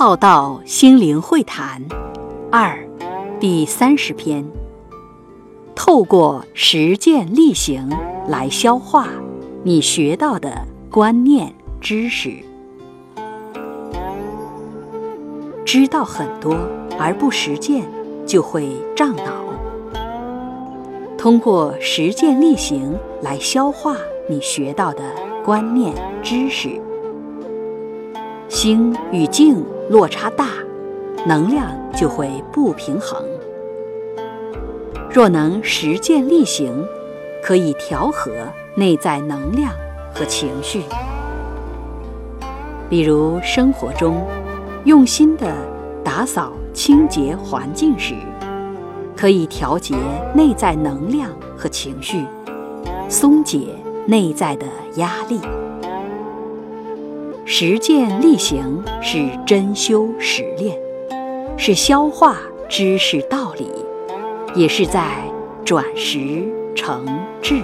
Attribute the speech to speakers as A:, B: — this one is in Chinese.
A: 浩道心灵会谈二第三十篇，透过实践力行来消化你学到的观念知识。知道很多而不实践，就会胀脑。通过实践力行来消化你学到的观念知识。心与境落差大，能量就会不平衡。若能实践力行，可以调和内在能量和情绪。比如生活中，用心的打扫清洁环境时，可以调节内在能量和情绪，松解内在的压力。实践力行是真修实练，是消化知识道理，也是在转识成智。